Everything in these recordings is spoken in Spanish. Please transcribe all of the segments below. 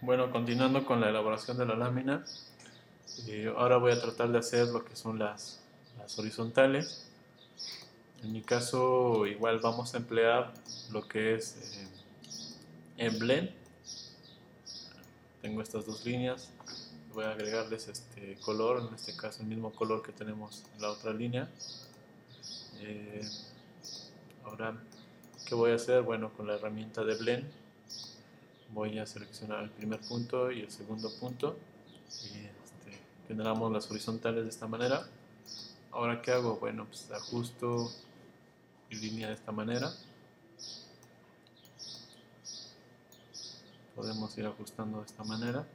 Bueno, continuando con la elaboración de la lámina, eh, ahora voy a tratar de hacer lo que son las, horizontales. En mi caso, igual vamos a emplear lo que es eh, en blend. Tengo estas dos líneas, voy a agregarles este color, en este caso el mismo color que tenemos en la otra línea. Eh, ahora, ¿qué voy a hacer? Bueno, con la herramienta de blend voy a seleccionar el primer punto y el segundo punto y este, generamos las horizontales de esta manera. Ahora qué hago bueno pues ajusto mi línea de esta manera. Podemos ir ajustando de esta manera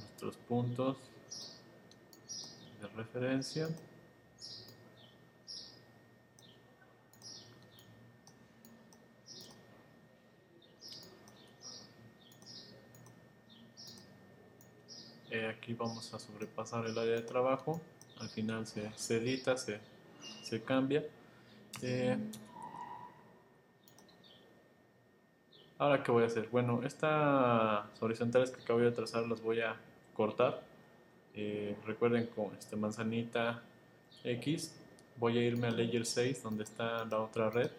nuestros puntos de referencia Eh, aquí vamos a sobrepasar el área de trabajo. Al final se, edita, se, cambia. Eh, ahora qué voy a hacer bueno estas horizontales que acabo de trazar las voy a cortar. Eh, recuerden con este manzanita X voy a irme a layer 6 donde está la otra red.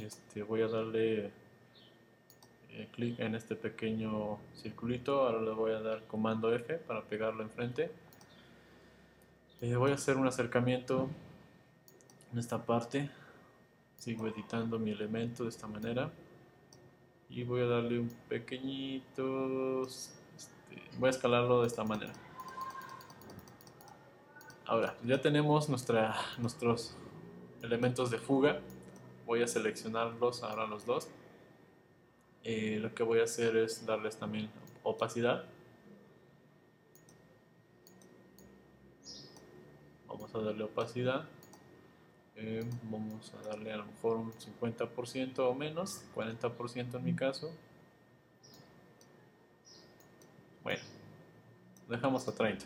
Este, voy a darle eh, clic en este pequeño circulito, ahora le voy a dar comando F para pegarlo enfrente. Eh, voy a hacer un acercamiento en esta parte, sigo editando mi elemento de esta manera. Y voy a darle un pequeñito, este, voy a escalarlo de esta manera. Ahora, ya tenemos nuestra, nuestros elementos de fuga, voy a seleccionarlos ahora los dos eh, lo que voy a hacer es darles también opacidad. Vamos a darle opacidad. Eh, vamos a darle a lo mejor un 50% o menos, 40% en mi caso. Bueno, dejamos a 30.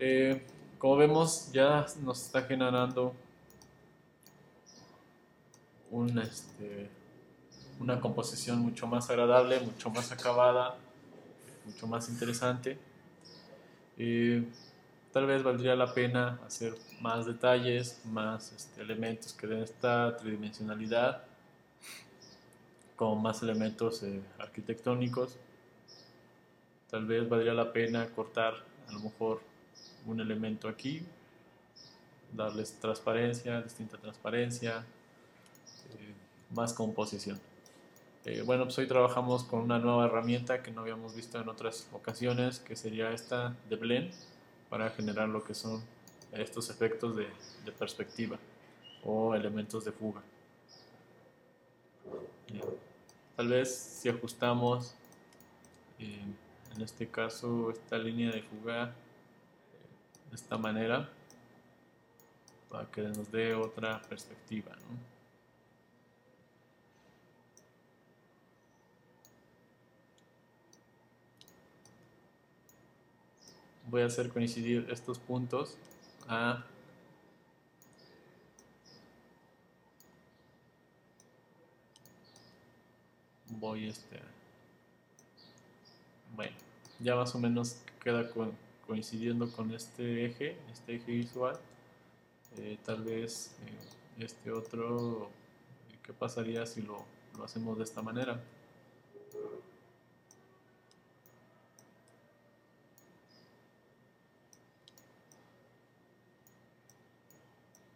Eh, como vemos ya nos está generando un este, una composición mucho más agradable, mucho más acabada, mucho más interesante. tal vez valdría la pena hacer más detalles, más este, elementos que den esta tridimensionalidad, con más elementos eh, arquitectónicos. Tal vez valdría la pena cortar a lo mejor un elemento aquí, darles transparencia, distinta transparencia, eh, más composición. Eh, bueno, pues hoy trabajamos con una nueva herramienta que no habíamos visto en otras ocasiones, que sería esta de Blend, para generar lo que son estos efectos de, perspectiva o elementos de fuga. Tal vez si ajustamos, eh, en este caso, esta línea de fuga eh, de esta manera, para que nos dé otra perspectiva. ¿no? Voy a hacer coincidir estos puntos a voy este bueno ya más o menos queda coincidiendo con este eje este eje visual eh, tal vez eh, este otro qué pasaría si lo hacemos de esta manera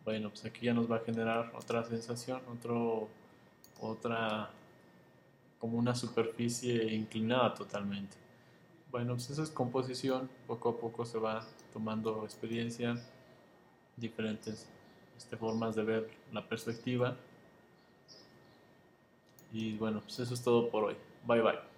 bueno, pues aquí ya nos va a generar otra sensación, otro, otra, como una superficie inclinada totalmente. Bueno, pues esa es composición, poco a poco se va tomando experiencia, diferentes este, formas de ver la perspectiva. Y bueno, pues eso es todo por hoy. Bye bye.